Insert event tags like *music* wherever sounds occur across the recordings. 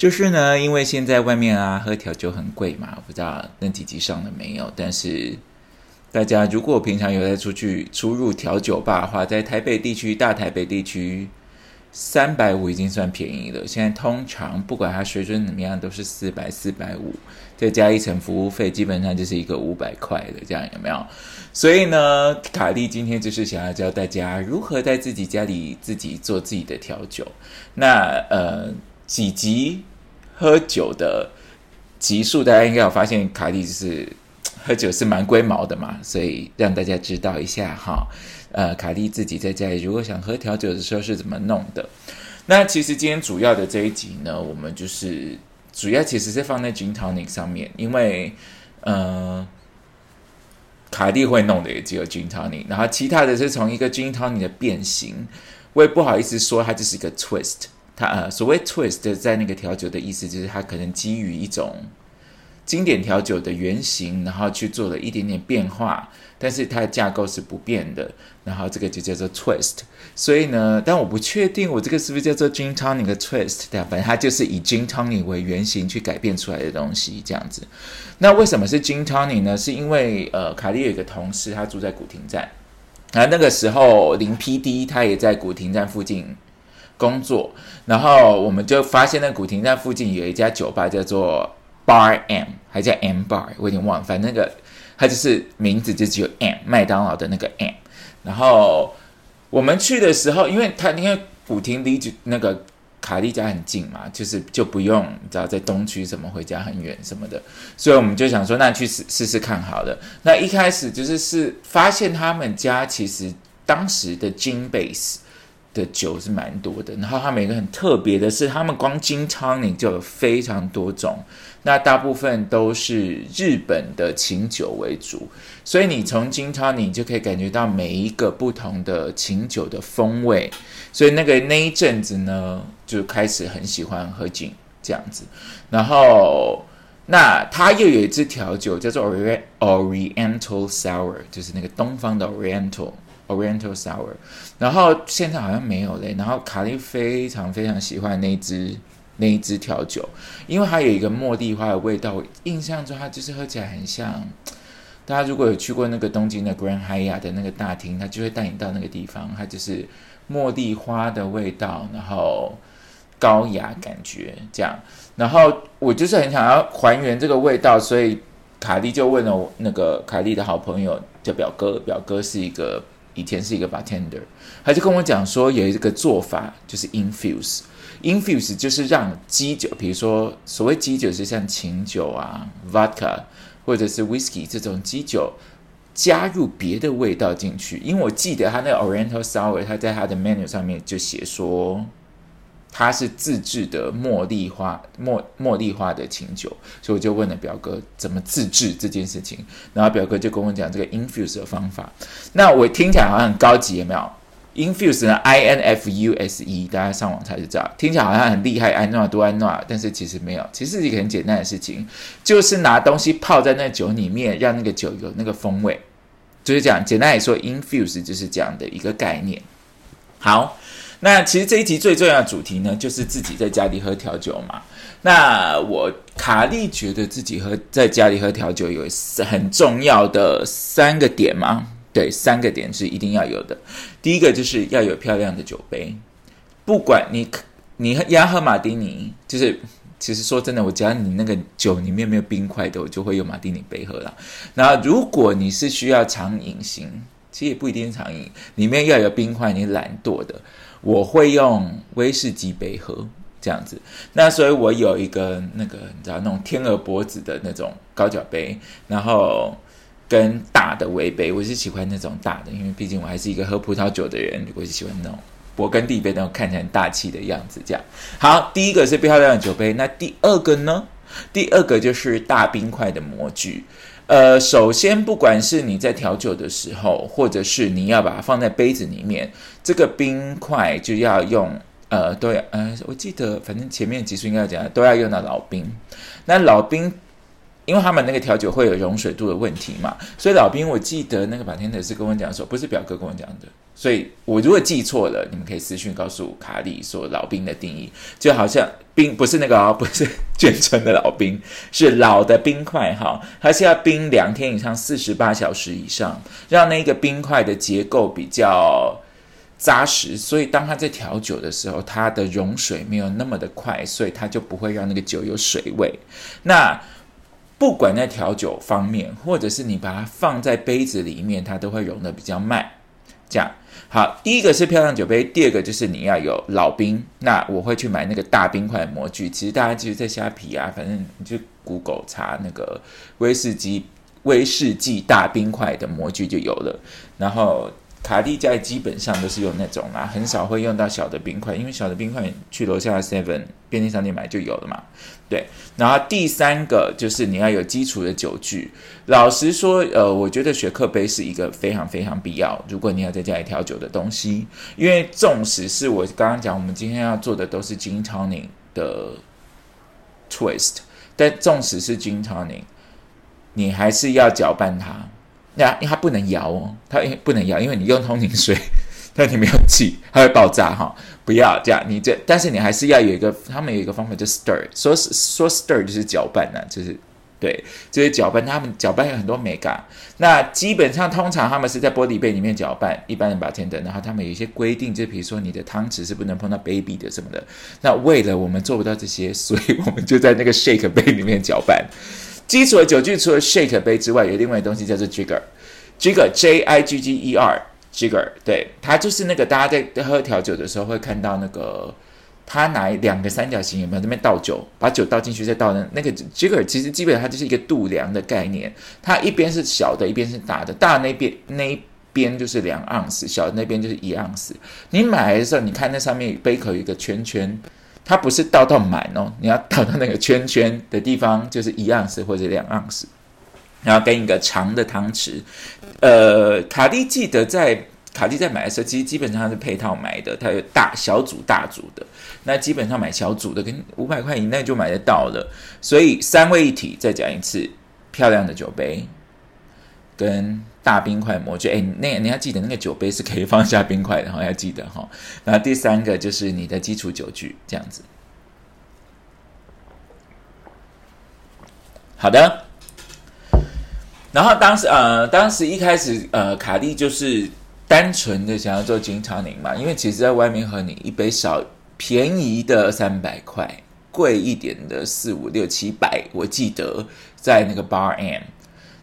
就是呢，因为现在外面啊喝调酒很贵嘛，不知道那几集上了没有？但是大家如果平常有在出去出入调酒吧的话，在台北地区、大台北地区，三百五已经算便宜了。现在通常不管它水准怎么样，都是四百、四百五，再加一层服务费，基本上就是一个五百块的这样，有没有？所以呢，卡莉今天就是想要教大家如何在自己家里自己做自己的调酒。那呃，几集喝酒的集数，大家应该有发现，卡莉就是喝酒是蛮龟毛的嘛，所以让大家知道一下哈。呃，卡莉自己在家里如果想喝调酒的时候是怎么弄的。那其实今天主要的这一集呢，我们就是主要其实是放在 Gin Tonic 上面，因为呃。卡蒂会弄的也只有 Gin Tonic，然后其他的是从一个 Gin Tonic 的变形，我也不好意思说它就是一个 twist。它呃，所谓 twist 在那个调酒的意思就是它可能基于一种经典调酒的原型，然后去做了一点点变化，但是它的架构是不变的，然后这个就叫做 twist。所以呢，但我不确定我这个是不是叫做 Gin Tonic 的 twist，对反正它就是以 Gin Tonic 为原型去改变出来的东西，这样子。那为什么是 Gin Tonic 呢？是因为呃，卡利有一个同事，他住在古亭站，然后那个时候林 PD 他也在古亭站附近工作，然后我们就发现那古亭站附近有一家酒吧叫做 Bar M，还叫 M Bar，我已经忘了，反正那个它就是名字就只有 M，麦当劳的那个 M。然后我们去的时候，因为它因为古亭离那个。卡利家很近嘛，就是就不用你知道在东区什么回家很远什么的，所以我们就想说那去试试试看好了。那一开始就是是发现他们家其实当时的金 base 的酒是蛮多的，然后他们一个很特别的是，他们光金汤你就有非常多种，那大部分都是日本的琴酒为主，所以你从金汤你就可以感觉到每一个不同的琴酒的风味。所以那个那一阵子呢，就开始很喜欢喝酒这样子，然后那他又有一支调酒叫做 Oriental Sour，就是那个东方的 Oriental Oriental Sour，然后现在好像没有嘞。然后卡利非常非常喜欢那支那一支调酒，因为它有一个茉莉花的味道，我印象中它就是喝起来很像。大家如果有去过那个东京的 Grand Hyatt 的那个大厅，它就会带你到那个地方，它就是。茉莉花的味道，然后高雅感觉这样，然后我就是很想要还原这个味道，所以卡莉就问了那个卡莉的好朋友叫表哥，表哥是一个以前是一个 bartender，他就跟我讲说有一个做法就是 infuse，infuse 就是让基酒，比如说所谓基酒是像琴酒啊、vodka 或者是 whisky 这种基酒。加入别的味道进去，因为我记得他那个 Oriental Sour，他在他的 menu 上面就写说它是自制的茉莉花茉茉莉花的清酒，所以我就问了表哥怎么自制这件事情，然后表哥就跟我讲这个 infuse 的方法。那我听起来好像很高级，有没有？infuse 呢？I N F U S E，大家上网查就知道，听起来好像很厉害，安诺多安诺，但是其实没有，其实是一个很简单的事情，就是拿东西泡在那酒里面，让那个酒有那个风味。就是这样，简单来说，infuse 就是这样的一个概念。好，那其实这一集最重要的主题呢，就是自己在家里喝调酒嘛。那我卡利觉得自己喝在家里喝调酒有很重要的三个点吗？对，三个点是一定要有的。第一个就是要有漂亮的酒杯，不管你你要喝马丁尼，就是。其实说真的，我只要你那个酒里面没有冰块的，我就会用马丁尼杯喝了。然后如果你是需要长饮型，其实也不一定长饮，里面要有冰块，你懒惰的，我会用威士忌杯喝这样子。那所以我有一个那个你知道那种天鹅脖子的那种高脚杯，然后跟大的微杯，我是喜欢那种大的，因为毕竟我还是一个喝葡萄酒的人，我是喜欢那种。勃艮第杯那种看起来很大气的样子，这样好。第一个是漂亮的酒杯，那第二个呢？第二个就是大冰块的模具。呃，首先，不管是你在调酒的时候，或者是你要把它放在杯子里面，这个冰块就要用呃，都要呃，我记得反正前面几数应该讲都要用到老冰。那老冰。因为他们那个调酒会有溶水度的问题嘛，所以老兵，我记得那个马天德是跟我讲说，不是表哥跟我讲的，所以我如果记错了，你们可以私讯告诉卡里说老兵的定义，就好像冰 *laughs* 不是那个哦，不是卷成的老兵，是老的冰块哈，它是要冰两天以上四十八小时以上，让那个冰块的结构比较扎实，所以当它在调酒的时候，它的溶水没有那么的快，所以它就不会让那个酒有水味。那不管在调酒方面，或者是你把它放在杯子里面，它都会融的比较慢。这样好，第一个是漂亮酒杯，第二个就是你要有老冰。那我会去买那个大冰块模具。其实大家其实，在虾皮啊，反正你就 Google 查那个威士忌威士忌大冰块的模具就有了。然后。卡地家基本上都是用那种啦，很少会用到小的冰块，因为小的冰块去楼下的 Seven 便利商店买就有了嘛。对，然后第三个就是你要有基础的酒具。老实说，呃，我觉得雪克杯是一个非常非常必要，如果你要在家里调酒的东西，因为纵使是我刚刚讲，我们今天要做的都是金超宁的 Twist，但纵使是金超宁，你还是要搅拌它。那因为它不能摇哦，它因不能摇，因为你用通灵水，*laughs* 那你没有气，它会爆炸哈。不要这样，你这但是你还是要有一个，他们有一个方法叫 stir，说说 stir 就是搅拌呢，就是对，就是搅拌。他们搅拌有很多美感。那基本上通常他们是在玻璃杯里面搅拌，一般人把天灯，然后他们有一些规定，就比如说你的汤匙是不能碰到 baby 的什么的。那为了我们做不到这些，所以我们就在那个 shake 杯里面搅拌。基础的酒具除了 shake 杯之外，有另外的东西叫做 jigger，jigger J I G G E R jigger，对，它就是那个大家在喝调酒的时候会看到那个，他拿两个三角形有没有那边倒酒，把酒倒进去再倒那？那个 jigger 其实基本上它就是一个度量的概念，它一边是小的，一边是大的，大那边那一边就是两盎司，小的那边就是一盎司。你买的时候，你看那上面杯口有一个圈圈。它不是倒到满哦，你要倒到那个圈圈的地方，就是一盎司或者两盎司，然后跟一个长的汤匙。呃，卡蒂记得在卡蒂在买的时候，其实基本上是配套买的，它有大小组、大组的。那基本上买小组的，跟五百块以内就买得到了。所以三位一体，再讲一次，漂亮的酒杯跟。大冰块模具，哎，那你要记得那个酒杯是可以放下冰块的哈，要记得哈。然后第三个就是你的基础酒具，这样子。好的。然后当时呃，当时一开始呃，卡利就是单纯的想要做金超宁嘛，因为其实在外面喝你一杯少便宜的三百块，贵一点的四五六七百，我记得在那个 Bar M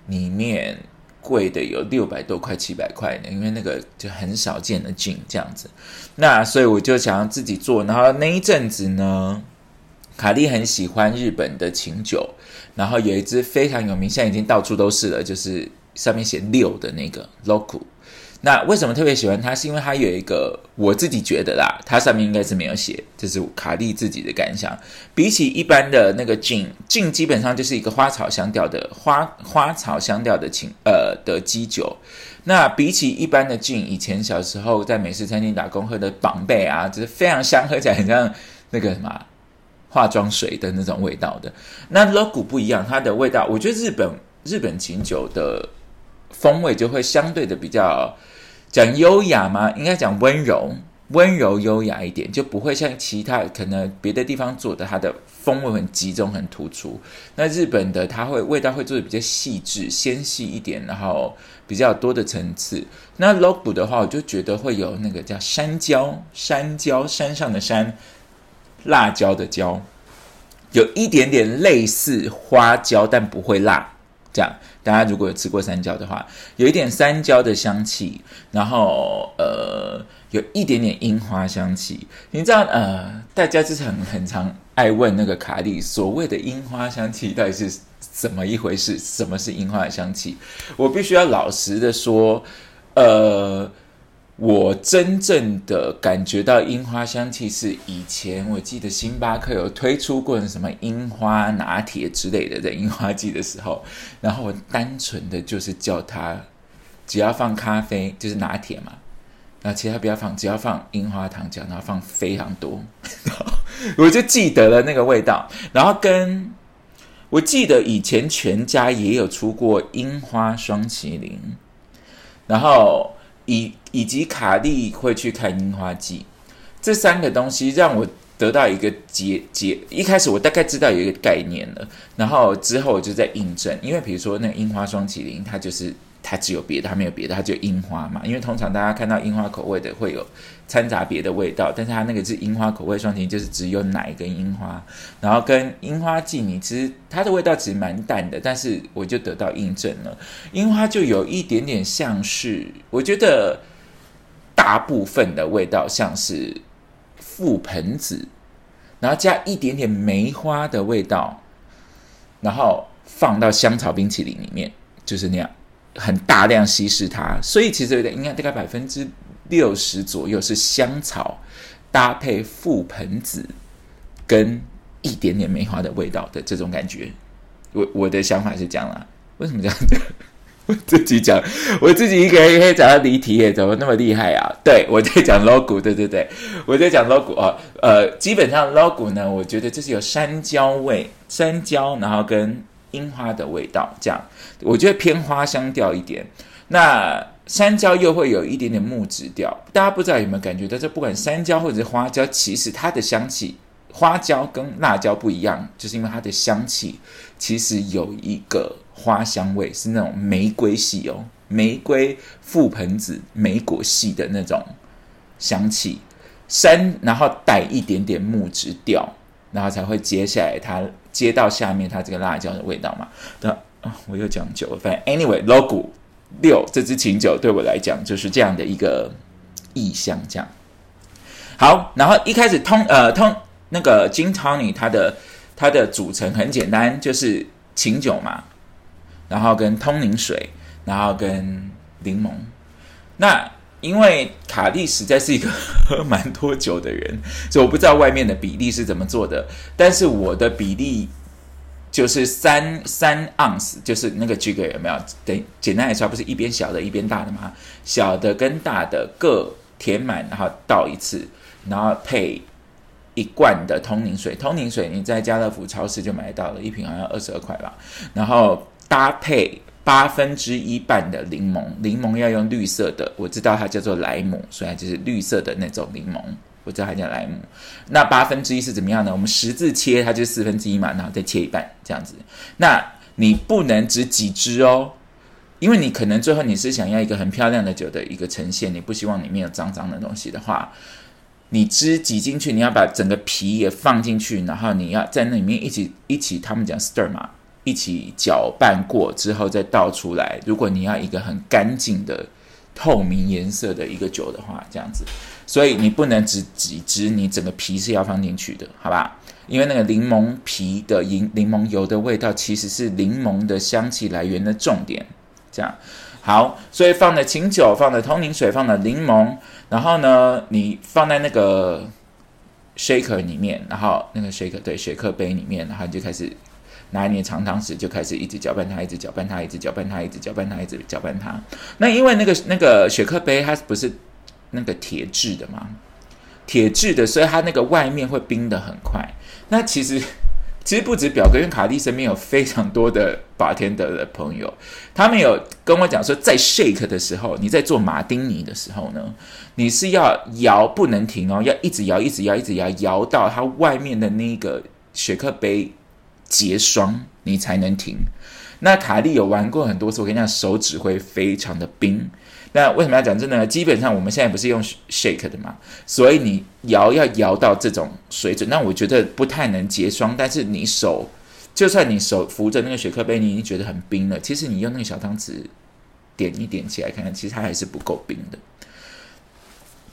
里面。贵的有六百多块、七百块的，因为那个就很少见的镜这样子。那所以我就想要自己做。然后那一阵子呢，卡莉很喜欢日本的琴酒，然后有一支非常有名，现在已经到处都是了，就是上面写六的那个 local。那为什么特别喜欢它？是因为它有一个我自己觉得啦，它上面应该是没有写，这是卡利自己的感想。比起一般的那个镜镜，基本上就是一个花草香调的花花草香调的清呃的基酒。那比起一般的镜，以前小时候在美食餐厅打工喝的绑贝啊，就是非常香，喝起来很像那个什么化妆水的那种味道的。那 logo 不一样，它的味道，我觉得日本日本琴酒的风味就会相对的比较。讲优雅吗？应该讲温柔，温柔优雅一点，就不会像其他可能别的地方做的，它的风味很集中、很突出。那日本的它会味道会做的比较细致、纤细一点，然后比较多的层次。那 logo 的话，我就觉得会有那个叫山椒，山椒山上的山，辣椒的椒，有一点点类似花椒，但不会辣。这样，大家如果有吃过山椒的话，有一点山椒的香气，然后呃，有一点点樱花香气。你知道呃，大家就是很常爱问那个卡利，所谓的樱花香气到底是怎么一回事？什么是樱花的香气？我必须要老实的说，呃，我真正的感觉到樱花香气是以前我记得星巴克有推出过什么樱花拿铁之类的，在樱花季的时候，然后我单纯的就是叫它只要放咖啡就是拿铁嘛，然后其他不要放，只要放樱花糖浆，然后放非常多，*laughs* 我就记得了那个味道。然后跟我记得以前全家也有出过樱花双麒麟，然后。以以及卡利会去看樱花季，这三个东西让我得到一个结结。一开始我大概知道有一个概念了，然后之后我就在印证。因为比如说那个樱花双麒麟，它就是它只有别的，它没有别的，它就樱花嘛。因为通常大家看到樱花口味的会有掺杂别的味道，但是它那个是樱花口味双麒麟，就是只有奶跟樱花。然后跟樱花季，你其实它的味道其实蛮淡的，但是我就得到印证了，樱花就有一点点像是，我觉得。大部分的味道像是覆盆子，然后加一点点梅花的味道，然后放到香草冰淇淋里面，就是那样，很大量稀释它。所以其实有点应该大概百分之六十左右是香草搭配覆盆子跟一点点梅花的味道的这种感觉。我我的想法是这样啦，为什么这样子？*laughs* 我自己讲，我自己一个人可以讲到离题耶，怎么那么厉害啊？对我在讲 logo，对对对，我在讲 logo 啊，呃，基本上 logo 呢，我觉得就是有山椒味，山椒，然后跟樱花的味道，这样，我觉得偏花香调一点。那山椒又会有一点点木质调，大家不知道有没有感觉到，这不管山椒或者是花椒，其实它的香气，花椒跟辣椒不一样，就是因为它的香气其实有一个。花香味是那种玫瑰系哦，玫瑰覆盆子莓果系的那种香气，山然后带一点点木质调，然后才会接下来它接到下面它这个辣椒的味道嘛。那啊，我又讲酒了，反正 anyway，logo 六这支琴酒对我来讲就是这样的一个意象，这样好。然后一开始通呃通那个金 tony 它的它的组成很简单，就是琴酒嘛。然后跟通灵水，然后跟柠檬。那因为卡利实在是一个喝 *laughs* 蛮多酒的人，所以我不知道外面的比例是怎么做的。但是我的比例就是三三盎司，就是那个 jigger 有没有？等简单来说，不是一边小的，一边大的吗？小的跟大的各填满，然后倒一次，然后配一罐的通灵水。通灵水你在家乐福超市就买到了，一瓶好像二十二块吧。然后搭配八分之一半的柠檬，柠檬要用绿色的，我知道它叫做莱姆，所以就是绿色的那种柠檬，我知道它叫莱姆。那八分之一是怎么样呢？我们十字切，它就是四分之一嘛，然后再切一半这样子。那你不能只几支哦，因为你可能最后你是想要一个很漂亮的酒的一个呈现，你不希望里面有脏脏的东西的话，你汁挤进去，你要把整个皮也放进去，然后你要在那里面一起一起，他们讲 stir 嘛。一起搅拌过之后再倒出来。如果你要一个很干净的透明颜色的一个酒的话，这样子，所以你不能只几支，你整个皮是要放进去的，好吧？因为那个柠檬皮的柠柠檬油的味道其实是柠檬的香气来源的重点。这样好，所以放的清酒，放的通灵水，放的柠檬，然后呢，你放在那个 shaker 里面，然后那个 shaker 对雪克杯里面，然后你就开始。拿你的长汤匙就开始一直搅拌它，一直搅拌它，一直搅拌它，一直搅拌它，一直搅拌它。那因为那个那个雪克杯它不是那个铁质的嘛，铁质的，所以它那个外面会冰的很快。那其实其实不止表哥，因为卡蒂身边有非常多的把天德的朋友，他们有跟我讲说，在 shake 的时候，你在做马丁尼的时候呢，你是要摇不能停哦，要一直摇，一直摇，一直摇，摇到它外面的那个雪克杯。结霜你才能停。那卡利有玩过很多次，我跟你讲，手指会非常的冰。那为什么要讲这呢？基本上我们现在不是用 shake 的嘛，所以你摇要摇到这种水准。那我觉得不太能结霜，但是你手就算你手扶着那个雪克杯，你已经觉得很冰了。其实你用那个小汤匙点一点起来看看，其实它还是不够冰的。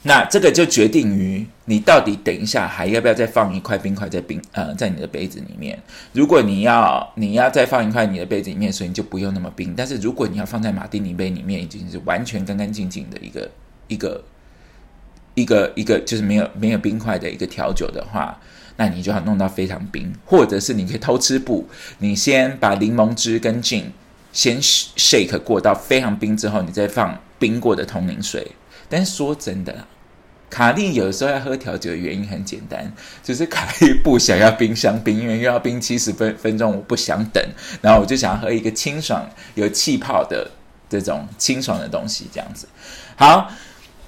那这个就决定于你到底等一下还要不要再放一块冰块在冰呃在你的杯子里面。如果你要你要再放一块你的杯子里面，所以你就不用那么冰。但是如果你要放在马丁尼杯里面，已经是完全干干净净的一个一个一个一个就是没有没有冰块的一个调酒的话，那你就要弄到非常冰，或者是你可以偷吃步，你先把柠檬汁跟劲先 shake 过到非常冰之后，你再放冰过的通灵水。但是说真的啦，卡莉有时候要喝调酒的原因很简单，就是卡莉不想要冰箱冰，因为又要冰七十分分钟，我不想等，然后我就想要喝一个清爽有气泡的这种清爽的东西，这样子。好，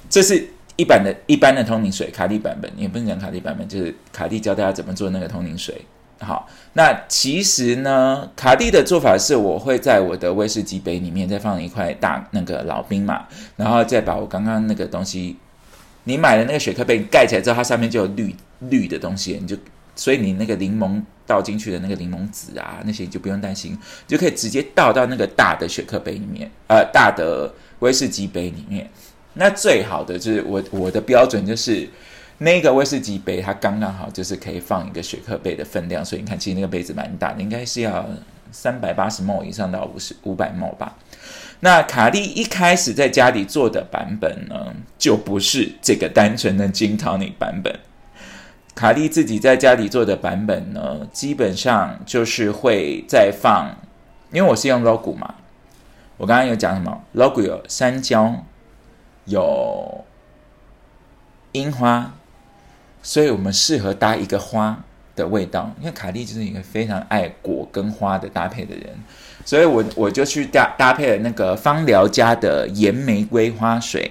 这是一般的一般的通灵水，卡利版本，也不能讲卡利版本，就是卡利教大家怎么做那个通灵水。好，那其实呢，卡蒂的做法是，我会在我的威士忌杯里面再放一块大那个老冰嘛，然后再把我刚刚那个东西，你买的那个雪克杯盖起来之后，它上面就有绿绿的东西，你就所以你那个柠檬倒进去的那个柠檬籽啊，那些你就不用担心，就可以直接倒到那个大的雪克杯里面，呃，大的威士忌杯里面。那最好的就是我我的标准就是。那个威士忌杯，它刚刚好就是可以放一个雪克杯的分量，所以你看，其实那个杯子蛮大的，应该是要三百八十 ml 以上到五十五百 ml 吧。那卡利一开始在家里做的版本呢，就不是这个单纯的金桃尼版本。卡利自己在家里做的版本呢，基本上就是会再放，因为我是用 logo 嘛，我刚刚有讲什么？logo 有山椒，有樱花。所以我们适合搭一个花的味道，因为卡莉就是一个非常爱果跟花的搭配的人，所以我我就去搭搭配了那个芳疗家的盐玫瑰花水，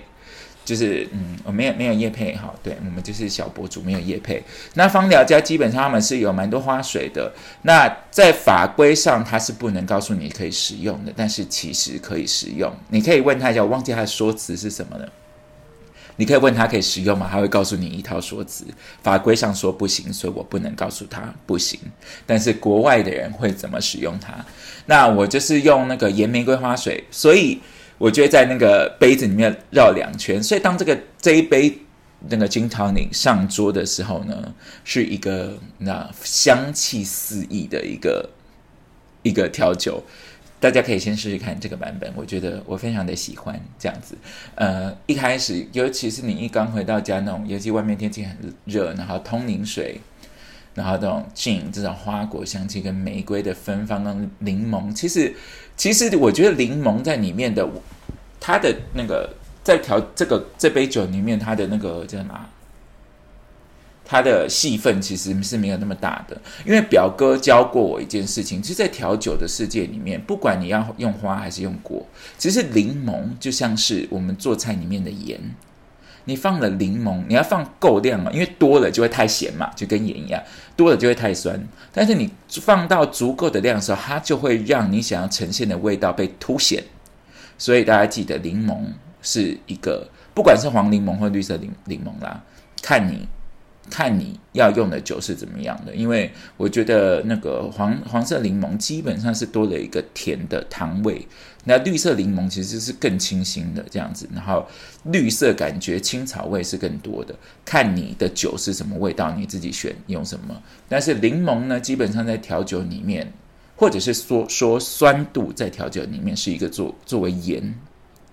就是嗯，我没有没有叶配哈，对我们就是小博主没有叶配。那芳疗家基本上他们是有蛮多花水的，那在法规上它是不能告诉你可以使用的，但是其实可以使用，你可以问他一下，我忘记他的说辞是什么了。你可以问他可以使用吗？他会告诉你一套说辞，法规上说不行，所以我不能告诉他不行。但是国外的人会怎么使用它？那我就是用那个盐玫瑰花水，所以我就会在那个杯子里面绕两圈。所以当这个这一杯那个金汤宁上桌的时候呢，是一个那香气四溢的一个一个调酒。大家可以先试试看这个版本，我觉得我非常的喜欢这样子。呃，一开始，尤其是你一刚回到家那种，尤其外面天气很热，然后通灵水，然后这种静这种花果香气跟玫瑰的芬芳跟柠檬，其实其实我觉得柠檬在里面的它的那个在调这个这杯酒里面它的那个叫什么？它的戏份其实是没有那么大的，因为表哥教过我一件事情，就是在调酒的世界里面，不管你要用花还是用果，其实柠檬就像是我们做菜里面的盐，你放了柠檬，你要放够量嘛，因为多了就会太咸嘛，就跟盐一样，多了就会太酸。但是你放到足够的量的时候，它就会让你想要呈现的味道被凸显。所以大家记得，柠檬是一个，不管是黄柠檬或绿色柠柠檬啦，看你。看你要用的酒是怎么样的，因为我觉得那个黄黄色柠檬基本上是多了一个甜的糖味，那绿色柠檬其实是更清新的这样子，然后绿色感觉青草味是更多的。看你的酒是什么味道，你自己选用什么。但是柠檬呢，基本上在调酒里面，或者是说说酸度在调酒里面是一个作作为盐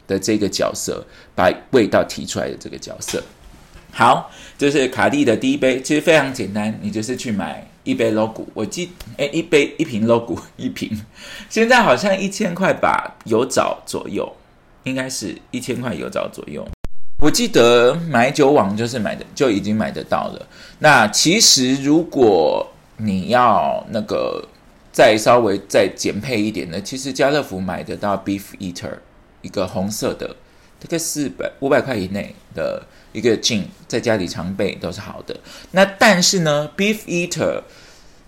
的这个角色，把味道提出来的这个角色。好，就是卡蒂的第一杯，其实非常简单，你就是去买一杯 logo，我记，哎，一杯一瓶 logo *laughs* 一瓶，现在好像一千块吧，有找左右，应该是一千块有找左右。我记得买酒网就是买的就已经买得到了。那其实如果你要那个再稍微再减配一点的，其实家乐福买得到 Beef Eater 一个红色的，大概四百五百块以内的。一个静在家里常备都是好的。那但是呢，Beef Eater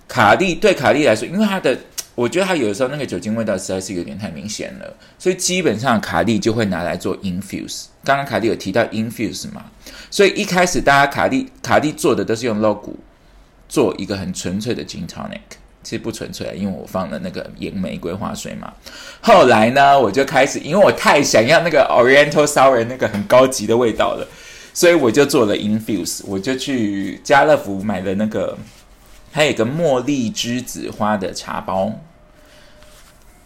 卡利对卡利来说，因为它的，我觉得它有的时候那个酒精味道实在是有点太明显了，所以基本上卡利就会拿来做 infuse。刚刚卡利有提到 infuse 嘛，所以一开始大家卡利卡利做的都是用 logo 做一个很纯粹的 gin tonic，其实不纯粹，因为我放了那个盐玫瑰花水嘛。后来呢，我就开始，因为我太想要那个 Oriental Sour 那个很高级的味道了。所以我就做了 infuse，我就去家乐福买了那个，还有一个茉莉栀子花的茶包。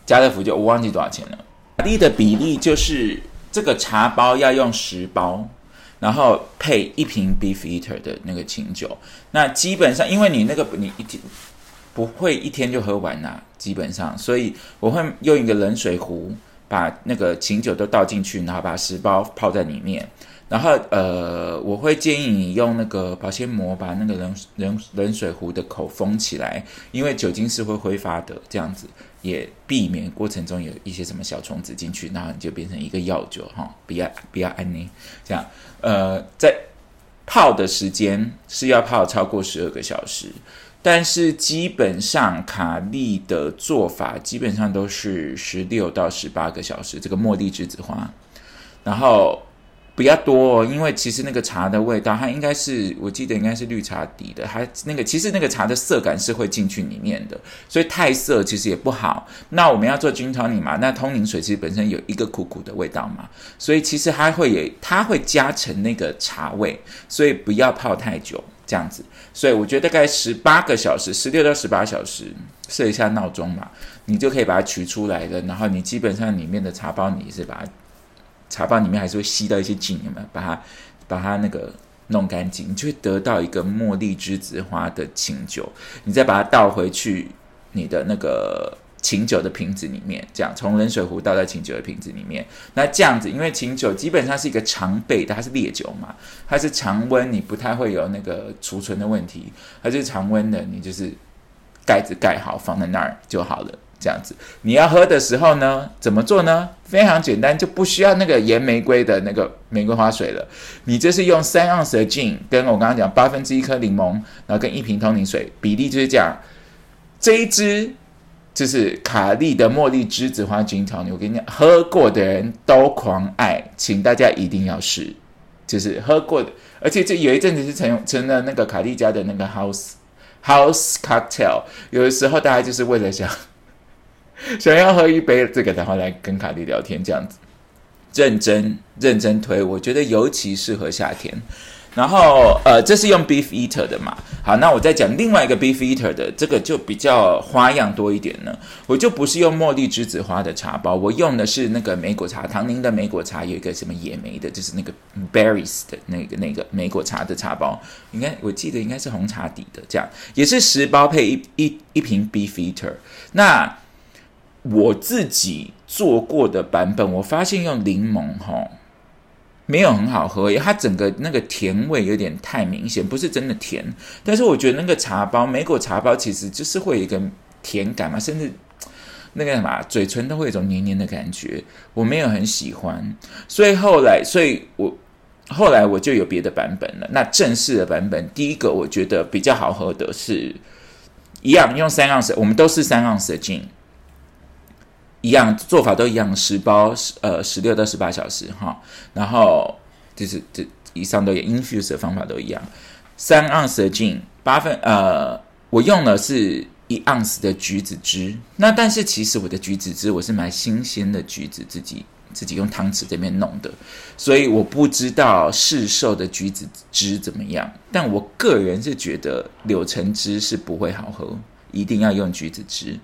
家乐福就我忘记多少钱了。卡利的比例就是这个茶包要用十包，然后配一瓶 Beef Eater 的那个清酒。那基本上，因为你那个你一天不会一天就喝完呐，基本上，所以我会用一个冷水壶把那个清酒都倒进去，然后把十包泡在里面。然后呃，我会建议你用那个保鲜膜把那个冷冷冷水壶的口封起来，因为酒精是会挥发的，这样子也避免过程中有一些什么小虫子进去，然后你就变成一个药酒哈，比较比较安宁。这样呃，在泡的时间是要泡超过十二个小时，但是基本上卡利的做法基本上都是十六到十八个小时。这个茉莉栀子花，然后。比较多，因为其实那个茶的味道，它应该是我记得应该是绿茶底的，它那个其实那个茶的色感是会进去里面的，所以太涩其实也不好。那我们要做菌汤泥嘛，那通灵水其实本身有一个苦苦的味道嘛，所以其实它会有它会加成那个茶味，所以不要泡太久这样子。所以我觉得大概十八个小时，十六到十八小时，设一下闹钟嘛，你就可以把它取出来了。然后你基本上里面的茶包你是把它。茶包里面还是会吸到一些精油嘛，把它把它那个弄干净，你就会得到一个茉莉栀子花的清酒。你再把它倒回去你的那个清酒的瓶子里面，这样从冷水壶倒在清酒的瓶子里面。那这样子，因为清酒基本上是一个常备的，它是烈酒嘛，它是常温，你不太会有那个储存的问题。它是常温的，你就是盖子盖好放在那儿就好了。这样子，你要喝的时候呢，怎么做呢？非常简单，就不需要那个盐玫瑰的那个玫瑰花水了。你这是用三盎司的 gin，跟我刚刚讲八分之一颗柠檬，然后跟一瓶通灵水，比例就是这样。这一支就是卡利的茉莉栀子花菌汤，我跟你讲，喝过的人都狂爱，请大家一定要试。就是喝过的，而且这有一阵子是成成了那个卡利家的那个 house house cocktail，有的时候大家就是为了想。*laughs* 想要喝一杯这个的话，来跟卡莉聊天这样子，认真认真推，我觉得尤其适合夏天。然后呃，这是用 Beef Eater 的嘛？好，那我再讲另外一个 Beef Eater 的，这个就比较花样多一点呢。我就不是用茉莉栀子花的茶包，我用的是那个莓果茶，唐宁的莓果茶有一个什么野莓的，就是那个 Berries 的那个那个莓果茶的茶包，应该我记得应该是红茶底的，这样也是十包配一一一瓶 Beef Eater。那我自己做过的版本，我发现用柠檬哈没有很好喝，它整个那个甜味有点太明显，不是真的甜。但是我觉得那个茶包，莓果茶包其实就是会有一个甜感嘛，甚至那个什么嘴唇都会有一种黏黏的感觉，我没有很喜欢。所以后来，所以我后来我就有别的版本了。那正式的版本，第一个我觉得比较好喝的是一样用三盎司，我们都是三盎司的金。一样做法都一样，十包十呃十六到十八小时哈，然后就是这以上都有 infuse 的方法都一样，三盎司的 gin 八分呃，我用的是一盎司的橘子汁，那但是其实我的橘子汁我是买新鲜的橘子自己自己用汤匙这边弄的，所以我不知道市售的橘子汁怎么样，但我个人是觉得柳橙汁是不会好喝，一定要用橘子汁。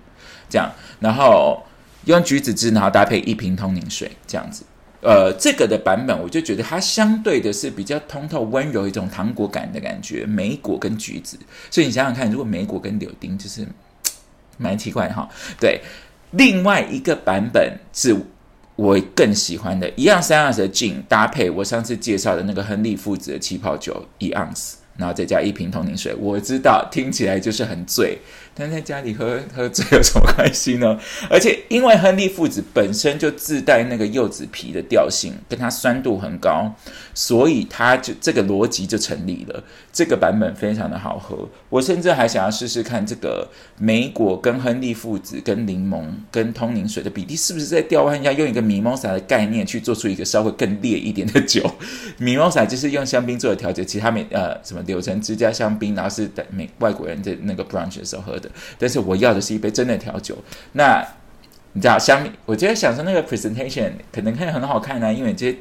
这样，然后。用橘子汁，然后搭配一瓶通灵水，这样子。呃，这个的版本我就觉得它相对的是比较通透、温柔一种糖果感的感觉，莓果跟橘子。所以你想想看，如果莓果跟柳丁，就是蛮奇怪哈。对，另外一个版本是我更喜欢的，一样三盎司的劲搭配我上次介绍的那个亨利父子的气泡酒一盎司，然后再加一瓶通灵水。我知道听起来就是很醉。但在家里喝喝醉有什么关系呢？*laughs* 而且因为亨利父子本身就自带那个柚子皮的调性，跟它酸度很高，所以它就这个逻辑就成立了。这个版本非常的好喝，我甚至还想要试试看这个梅果跟亨利父子跟柠檬跟通灵水的比例是不是在调换一下，用一个米莫萨的概念去做出一个稍微更烈一点的酒。米莫萨就是用香槟做的调节，其他没呃什么柳橙汁加香槟，然后是在美外国人在那个 brunch 的时候喝的。但是我要的是一杯真的调酒。那你知道香？我觉得想说那个 presentation 可能看很好看呢，因为这些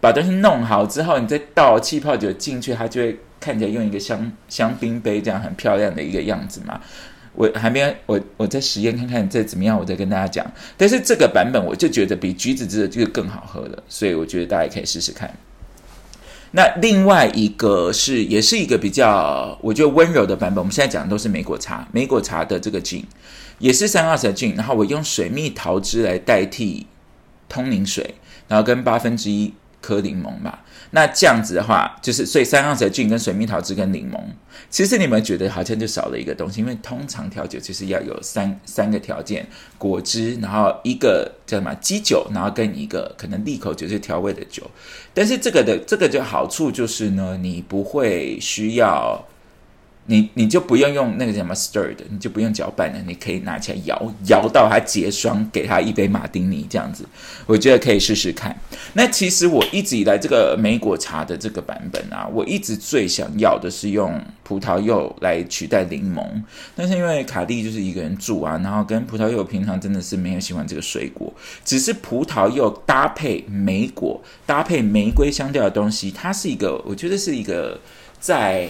把东西弄好之后，你再倒气泡酒进去，它就会看起来用一个香香槟杯这样很漂亮的一个样子嘛。我还没我我在实验看看这怎么样，我再跟大家讲。但是这个版本我就觉得比橘子汁的这个更好喝了，所以我觉得大家可以试试看。那另外一个是，也是一个比较我觉得温柔的版本。我们现在讲的都是莓果茶，莓果茶的这个菌也是三二十菌，然后我用水蜜桃汁来代替通灵水，然后跟八分之一颗柠檬嘛。那这样子的话，就是所以三盎司菌跟水蜜桃汁跟柠檬，其实你们觉得好像就少了一个东西，因为通常调酒就是要有三三个条件：果汁，然后一个叫什么基酒，然后跟一个可能利口酒是调味的酒。但是这个的这个就好处就是呢，你不会需要。你你就不用用那个什么 stirred，你就不用搅拌了，你可以拿起来摇摇到它结霜，给它一杯马丁尼这样子，我觉得可以试试看。那其实我一直以来这个莓果茶的这个版本啊，我一直最想要的是用葡萄柚来取代柠檬，但是因为卡蒂就是一个人住啊，然后跟葡萄柚平常真的是没有喜欢这个水果，只是葡萄柚搭配莓果搭配玫瑰香调的东西，它是一个我觉得是一个在。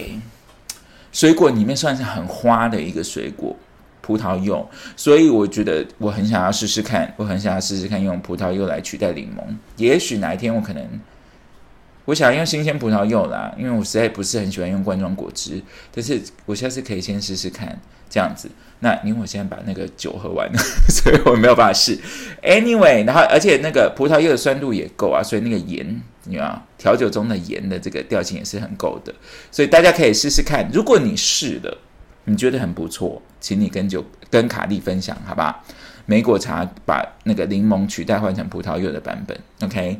水果里面算是很花的一个水果，葡萄柚，所以我觉得我很想要试试看，我很想要试试看用葡萄柚来取代柠檬。也许哪一天我可能，我想用新鲜葡萄柚啦，因为我实在不是很喜欢用罐装果汁，但是我下次可以先试试看这样子。那因为我现在把那个酒喝完了，*laughs* 所以我没有办法试。Anyway，然后而且那个葡萄柚的酸度也够啊，所以那个盐。你啊，调酒中的盐的这个调性也是很够的，所以大家可以试试看。如果你试了，你觉得很不错，请你跟酒跟卡利分享，好吧？莓果茶把那个柠檬取代换成葡萄柚的版本，OK。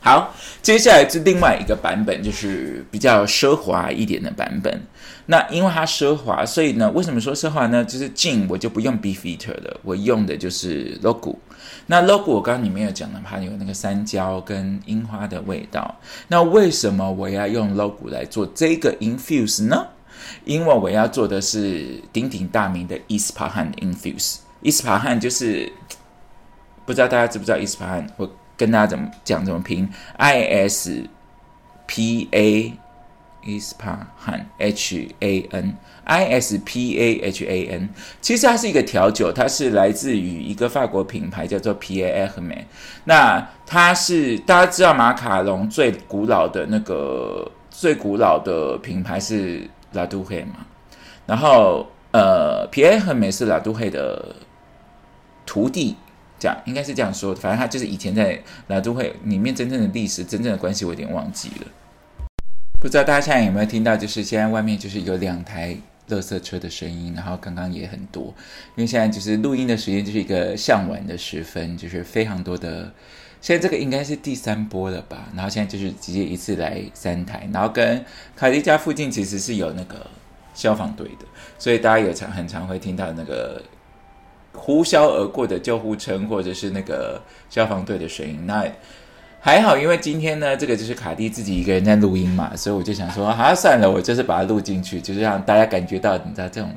好，接下来是另外一个版本，就是比较奢华一点的版本。那因为它奢华，所以呢，为什么说奢华呢？就是进我就不用 Beefeater 了，我用的就是 Logo。那 Logo 我刚刚里面有讲了，它有那个山椒跟樱花的味道。那为什么我要用 Logo 来做这个 Infuse 呢？因为我要做的是鼎鼎大名的 Ispahan Infuse。Ispahan 就是不知道大家知不知道 Ispahan？我跟大家怎么讲怎么拼？I S P A Ispahan H A N I S P A H A N，其实它是一个调酒，它是来自于一个法国品牌叫做 P A H M。那它是大家知道马卡龙最古老的那个最古老的品牌是拉杜黑嘛？然后呃，P A H M 是拉杜黑的徒弟。这样应该是这样说，反正他就是以前在拉都会里面真正的历史、真正的关系，我有点忘记了。不知道大家现在有没有听到？就是现在外面就是有两台垃圾车的声音，然后刚刚也很多，因为现在就是录音的时间就是一个向晚的时分，就是非常多的。现在这个应该是第三波了吧？然后现在就是直接一次来三台，然后跟凯迪家附近其实是有那个消防队的，所以大家有常很常会听到那个。呼啸而过的救护车，或者是那个消防队的声音，那还好，因为今天呢，这个就是卡蒂自己一个人在录音嘛，所以我就想说，啊，算了，我就是把它录进去，就是让大家感觉到，你知道这种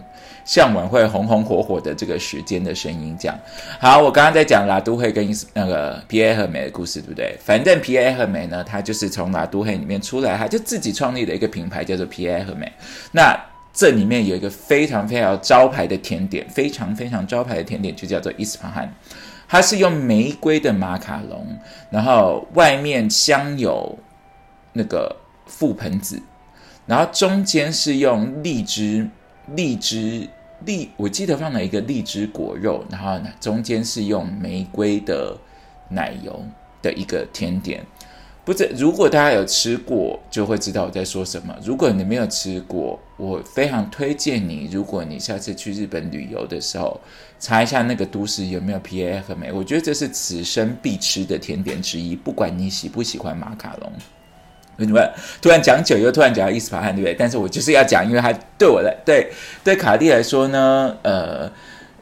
向晚会红红火火的这个时间的声音。这样好，我刚刚在讲拉都会跟那个皮埃和美的故事，对不对？反正皮埃和美呢，他就是从拉都会里面出来，他就自己创立了一个品牌，叫做皮埃和美。那这里面有一个非常非常招牌的甜点，非常非常招牌的甜点就叫做伊斯帕罕，它是用玫瑰的马卡龙，然后外面镶有那个覆盆子，然后中间是用荔枝、荔枝、荔，我记得放了一个荔枝果肉，然后呢中间是用玫瑰的奶油的一个甜点。不是，如果大家有吃过，就会知道我在说什么。如果你没有吃过，我非常推荐你，如果你下次去日本旅游的时候，查一下那个都市有没有 P A 和美。我觉得这是此生必吃的甜点之一，不管你喜不喜欢马卡龙。你们突然讲酒，又突然讲到伊斯帕罕，对不对？但是我就是要讲，因为它对我来，对对卡蒂来说呢，呃。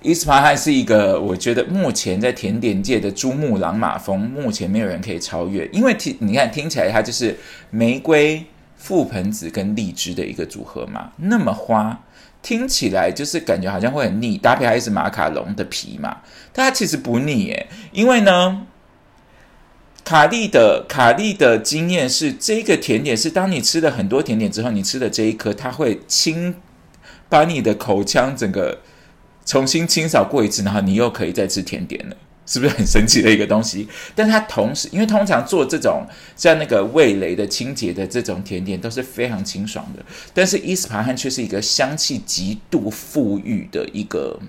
伊斯帕罕是一个，我觉得目前在甜点界的珠穆朗玛峰，目前没有人可以超越。因为听你看听起来，它就是玫瑰、覆盆子跟荔枝的一个组合嘛，那么花，听起来就是感觉好像会很腻。搭配还是马卡龙的皮嘛，它其实不腻耶。因为呢，卡利的卡利的经验是，这个甜点是当你吃了很多甜点之后，你吃的这一颗，它会清把你的口腔整个。重新清扫过一次，然后你又可以再吃甜点了。是不是很神奇的一个东西？但它同时，因为通常做这种像那个味蕾的清洁的这种甜点都是非常清爽的，但是伊斯帕罕却是一个香气极度馥郁的一个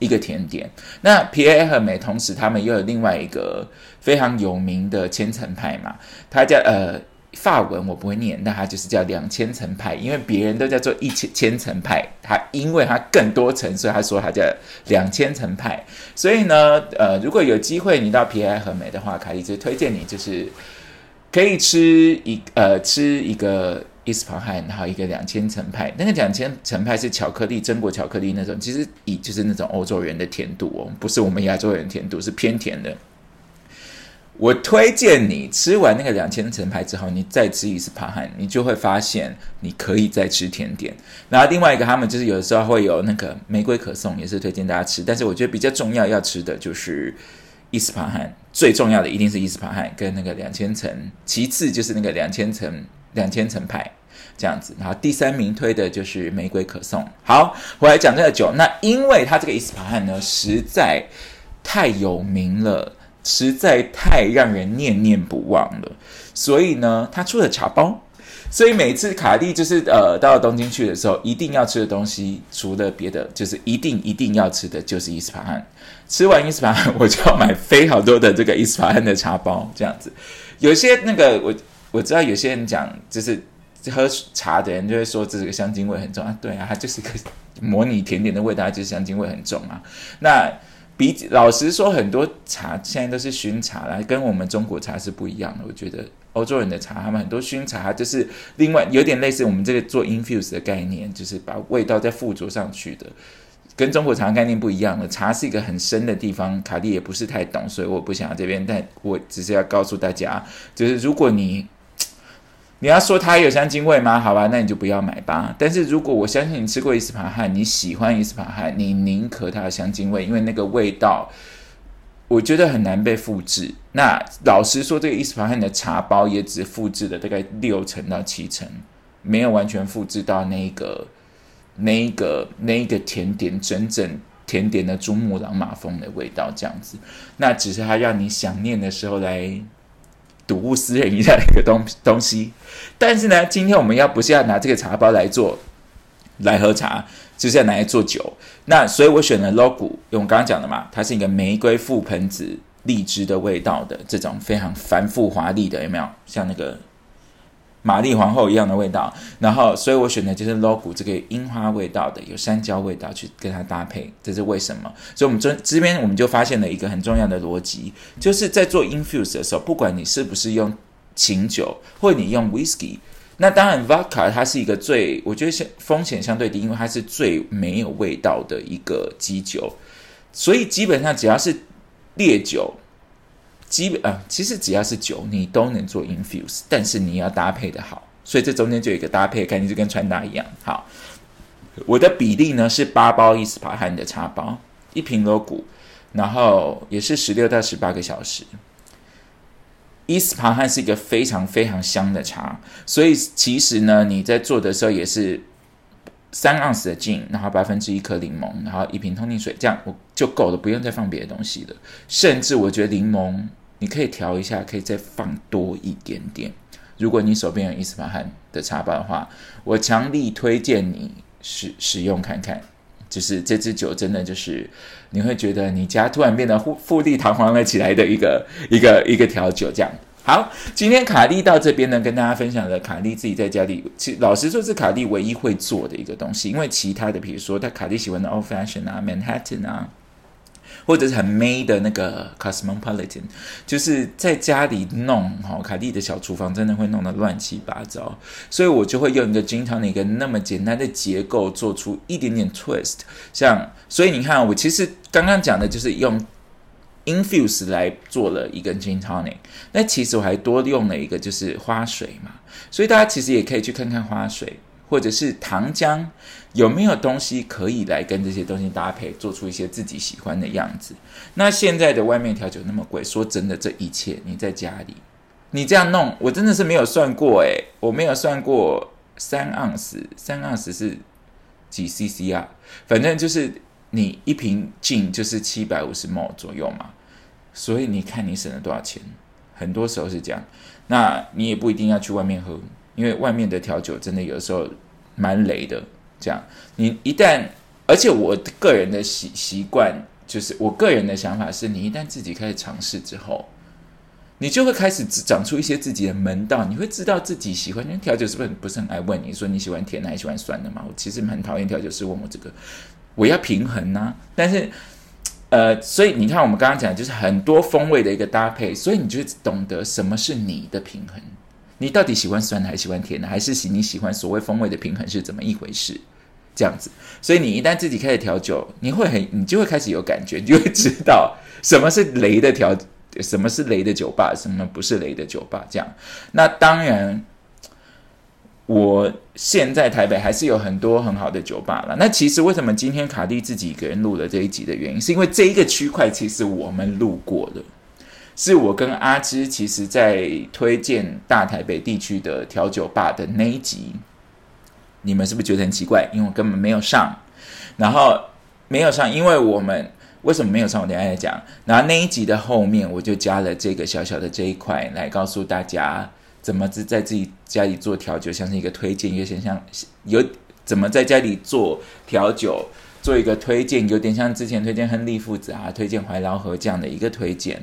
一个甜点。那皮埃和美同时他们又有另外一个非常有名的千层派嘛，它叫呃。法文我不会念，那它就是叫两千层派，因为别人都叫做一千千层派，它因为它更多层，所以他说它叫两千层派。所以呢，呃，如果有机会你到皮埃和美的话，凯莉就推荐你就是可以吃一呃吃一个伊斯帕罕，然后一个两千层派。那个两千层派是巧克力榛果巧克力那种，其实以就是那种欧洲人的甜度哦，不是我们亚洲人甜度，是偏甜的。我推荐你吃完那个两千层牌之后，你再吃一次帕汉，你就会发现你可以再吃甜点。然后另外一个，他们就是有的时候会有那个玫瑰可颂，也是推荐大家吃。但是我觉得比较重要要吃的就是伊斯帕罕，最重要的一定是伊斯帕罕跟那个两千层，其次就是那个两千层两千层派这样子。然后第三名推的就是玫瑰可颂。好，我来讲这个酒。那因为它这个伊斯帕罕呢，实在太有名了。实在太让人念念不忘了，所以呢，他出了茶包，所以每次卡蒂就是呃到东京去的时候，一定要吃的东西，除了别的，就是一定一定要吃的就是伊斯帕罕。吃完伊斯帕罕，我就要买非常多的这个伊斯帕罕的茶包，这样子。有些那个我我知道有些人讲，就是喝茶的人就会说这个香精味很重啊，对啊，它就是个模拟甜点的味道，就是香精味很重啊。那比老实说，很多茶现在都是熏茶啦，跟我们中国茶是不一样的。我觉得欧洲人的茶，他们很多熏茶，就是另外有点类似我们这个做 infuse 的概念，就是把味道再附着上去的，跟中国茶概念不一样的。茶是一个很深的地方，卡蒂也不是太懂，所以我不想要这边，但我只是要告诉大家，就是如果你。你要说它有香精味吗？好吧，那你就不要买吧。但是如果我相信你吃过伊斯帕罕，你喜欢伊斯帕罕，你宁可它的香精味，因为那个味道，我觉得很难被复制。那老实说，这个伊斯帕罕的茶包也只复制了大概六成到七成，没有完全复制到那个、那个、那个甜点真正甜点的珠穆朗玛峰的味道这样子。那只是它让你想念的时候来。睹物思人一下的一个东东西，但是呢，今天我们要不是要拿这个茶包来做来喝茶，就是要拿来做酒。那所以我选了 logo，用我刚刚讲的嘛，它是一个玫瑰覆盆子荔枝的味道的这种非常繁复华丽的，有没有？像那个。玛丽皇后一样的味道，然后，所以我选的就是 logo 这个樱花味道的，有山椒味道去跟它搭配，这是为什么？所以，我们这这边我们就发现了一个很重要的逻辑，就是在做 infuse 的时候，不管你是不是用琴酒，或者你用 whisky，那当然 vodka 它是一个最，我觉得相风险相对低，因为它是最没有味道的一个基酒，所以基本上只要是烈酒。基本啊，其实只要是酒，你都能做 infuse，但是你要搭配的好，所以这中间就有一个搭配概念，就跟穿搭一样。好，我的比例呢是八包伊斯帕罕的茶包，一瓶罗古，然后也是十六到十八个小时。伊斯帕罕是一个非常非常香的茶，所以其实呢，你在做的时候也是三盎司的劲，然后百分之一颗柠檬，然后一瓶通灵水，这样我就够了，不用再放别的东西了。甚至我觉得柠檬。你可以调一下，可以再放多一点点。如果你手边有伊斯帕罕的茶包的话，我强力推荐你使使用看看。就是这支酒真的就是你会觉得你家突然变得富富丽堂皇了起来的一个一个一个调酒。这样好，今天卡莉到这边呢，跟大家分享的卡莉自己在家里，其老实说是卡莉唯一会做的一个东西。因为其他的，比如说他卡莉喜欢的 Old Fashion 啊，Manhattan 啊。或者是很 May 的那个 Cosmopolitan，就是在家里弄哈，凯蒂的小厨房真的会弄得乱七八糟，所以我就会用一个金汤的一个那么简单的结构，做出一点点 twist。像，所以你看，我其实刚刚讲的就是用 infuse 来做了一个 gin tonic，那其实我还多用了一个就是花水嘛，所以大家其实也可以去看看花水。或者是糖浆，有没有东西可以来跟这些东西搭配，做出一些自己喜欢的样子？那现在的外面调酒那么贵，说真的，这一切你在家里，你这样弄，我真的是没有算过诶，我没有算过三盎司，三盎司是几 CC 啊？反正就是你一瓶进就是七百五十 m 左右嘛。所以你看你省了多少钱，很多时候是这样。那你也不一定要去外面喝，因为外面的调酒真的有时候蛮雷的。这样，你一旦，而且我个人的习习惯就是，我个人的想法是，你一旦自己开始尝试之后。你就会开始长出一些自己的门道，你会知道自己喜欢。因为调酒是不是不是很爱问你说你喜欢甜的还是喜欢酸的嘛？我其实很讨厌调酒师问我这个，我要平衡呐。但是，呃，所以你看我们刚刚讲就是很多风味的一个搭配，所以你就懂得什么是你的平衡。你到底喜欢酸的还是喜欢甜的，还是喜你喜欢所谓风味的平衡是怎么一回事？这样子，所以你一旦自己开始调酒，你会很，你就会开始有感觉，你就会知道什么是雷的调。什么是雷的酒吧？什么不是雷的酒吧？这样，那当然，我现在台北还是有很多很好的酒吧了。那其实为什么今天卡蒂自己一个人录了这一集的原因，是因为这一个区块其实我们录过的，是我跟阿芝其实在推荐大台北地区的调酒吧的那一集。你们是不是觉得很奇怪？因为我根本没有上，然后没有上，因为我们。为什么没有上？我等下再讲。然后那一集的后面，我就加了这个小小的这一块，来告诉大家怎么在在自己家里做调酒，像是一个推荐，有点像有怎么在家里做调酒。做一个推荐，有点像之前推荐亨利父子啊，推荐怀劳河这样的一个推荐。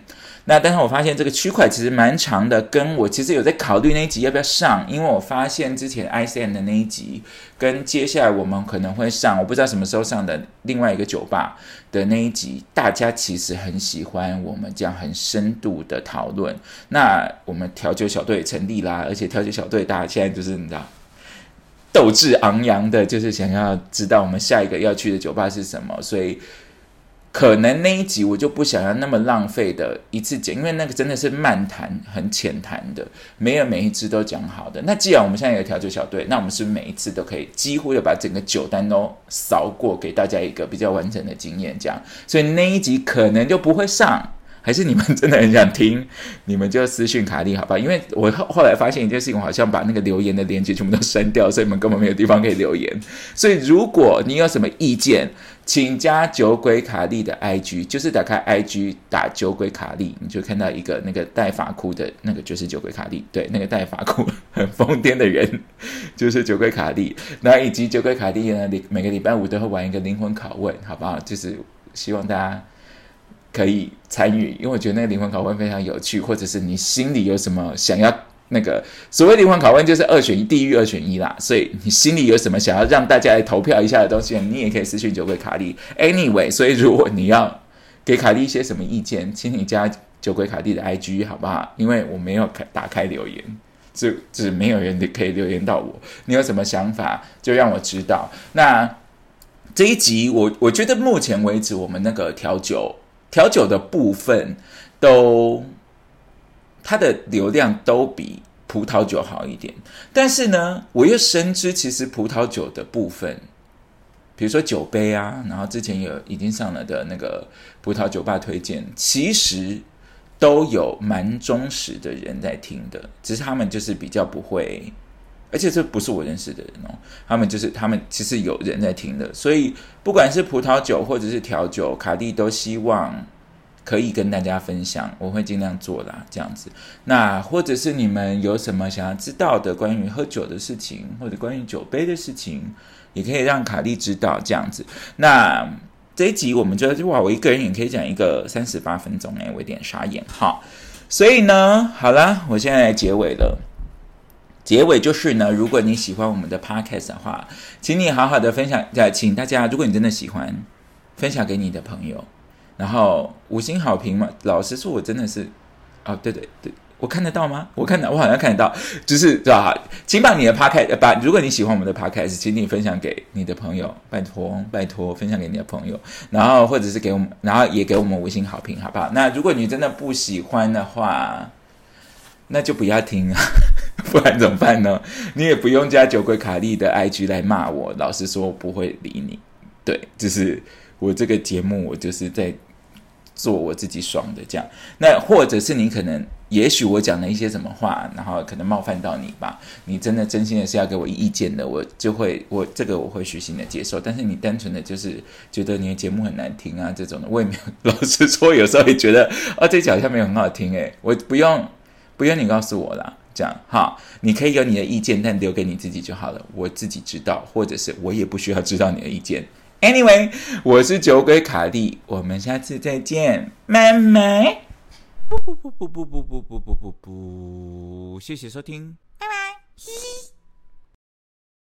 那但是我发现这个区块其实蛮长的，跟我其实有在考虑那一集要不要上，因为我发现之前 I C N 的那一集跟接下来我们可能会上，我不知道什么时候上的另外一个酒吧的那一集，大家其实很喜欢我们这样很深度的讨论。那我们调酒小队成立啦，而且调酒小队大家现在就是你知道。斗志昂扬的，就是想要知道我们下一个要去的酒吧是什么，所以可能那一集我就不想要那么浪费的一次讲，因为那个真的是漫谈、很浅谈的，没有每一支都讲好的。那既然我们现在有调酒小队，那我们是不是每一次都可以几乎的把整个酒单都扫过，给大家一个比较完整的经验？这样，所以那一集可能就不会上。还是你们真的很想听，你们就私讯卡莉好吧？因为我后后来发现一件事情，我好像把那个留言的链接全部都删掉，所以你们根本没有地方可以留言。所以如果你有什么意见，请加酒鬼卡莉的 IG，就是打开 IG 打酒鬼卡莉，你就看到一个那个戴发箍的那个就是酒鬼卡莉，对，那个戴发箍很疯癫的人就是酒鬼卡莉。那以及酒鬼卡莉呢，每个礼拜五都会玩一个灵魂拷问，好不好？就是希望大家。可以参与，因为我觉得那个灵魂拷问非常有趣，或者是你心里有什么想要那个所谓灵魂拷问，就是二选一，地狱二选一啦。所以你心里有什么想要让大家来投票一下的东西，你也可以私信酒鬼卡利。Anyway，所以如果你要给卡利一些什么意见，请你加酒鬼卡利的 IG 好不好？因为我没有开打开留言，就只没有人可以留言到我。你有什么想法，就让我知道。那这一集，我我觉得目前为止，我们那个调酒。调酒的部分都，它的流量都比葡萄酒好一点，但是呢，我又深知其实葡萄酒的部分，比如说酒杯啊，然后之前有已经上了的那个葡萄酒吧推荐，其实都有蛮忠实的人在听的，只是他们就是比较不会。而且这不是我认识的人哦，他们就是他们其实有人在听的，所以不管是葡萄酒或者是调酒，卡蒂都希望可以跟大家分享，我会尽量做啦，这样子。那或者是你们有什么想要知道的关于喝酒的事情，或者关于酒杯的事情，也可以让卡蒂知道这样子。那这一集我们觉得哇，我一个人也可以讲一个三十八分钟哎，我有点傻眼哈。所以呢，好了，我现在来结尾了。结尾就是呢，如果你喜欢我们的 podcast 的话，请你好好的分享，呃，请大家，如果你真的喜欢，分享给你的朋友，然后五星好评嘛。老实说，我真的是，哦，对对对，我看得到吗？我看到，我好像看得到，就是对吧？请把你的 podcast，把如果你喜欢我们的 podcast，请你分享给你的朋友，拜托拜托，分享给你的朋友，然后或者是给我们，然后也给我们五星好评，好不好？那如果你真的不喜欢的话，那就不要听啊。*laughs* 不然怎么办呢？你也不用加酒鬼卡利的 IG 来骂我，老实说我不会理你。对，就是我这个节目，我就是在做我自己爽的这样。那或者是你可能也许我讲了一些什么话，然后可能冒犯到你吧。你真的真心的是要给我意见的，我就会我这个我会虚心的接受。但是你单纯的就是觉得你的节目很难听啊这种的，我也没有。*laughs* 老实说，有时候也觉得啊这脚下面很好听诶，我不用不用你告诉我啦，这样哈，你可以有你的意见，但留给你自己就好了。我自己知道，或者是我也不需要知道你的意见。Anyway，我是酒鬼卡莉，我们下次再见，拜拜。不不不不不不不不不不不，谢谢收听。拜拜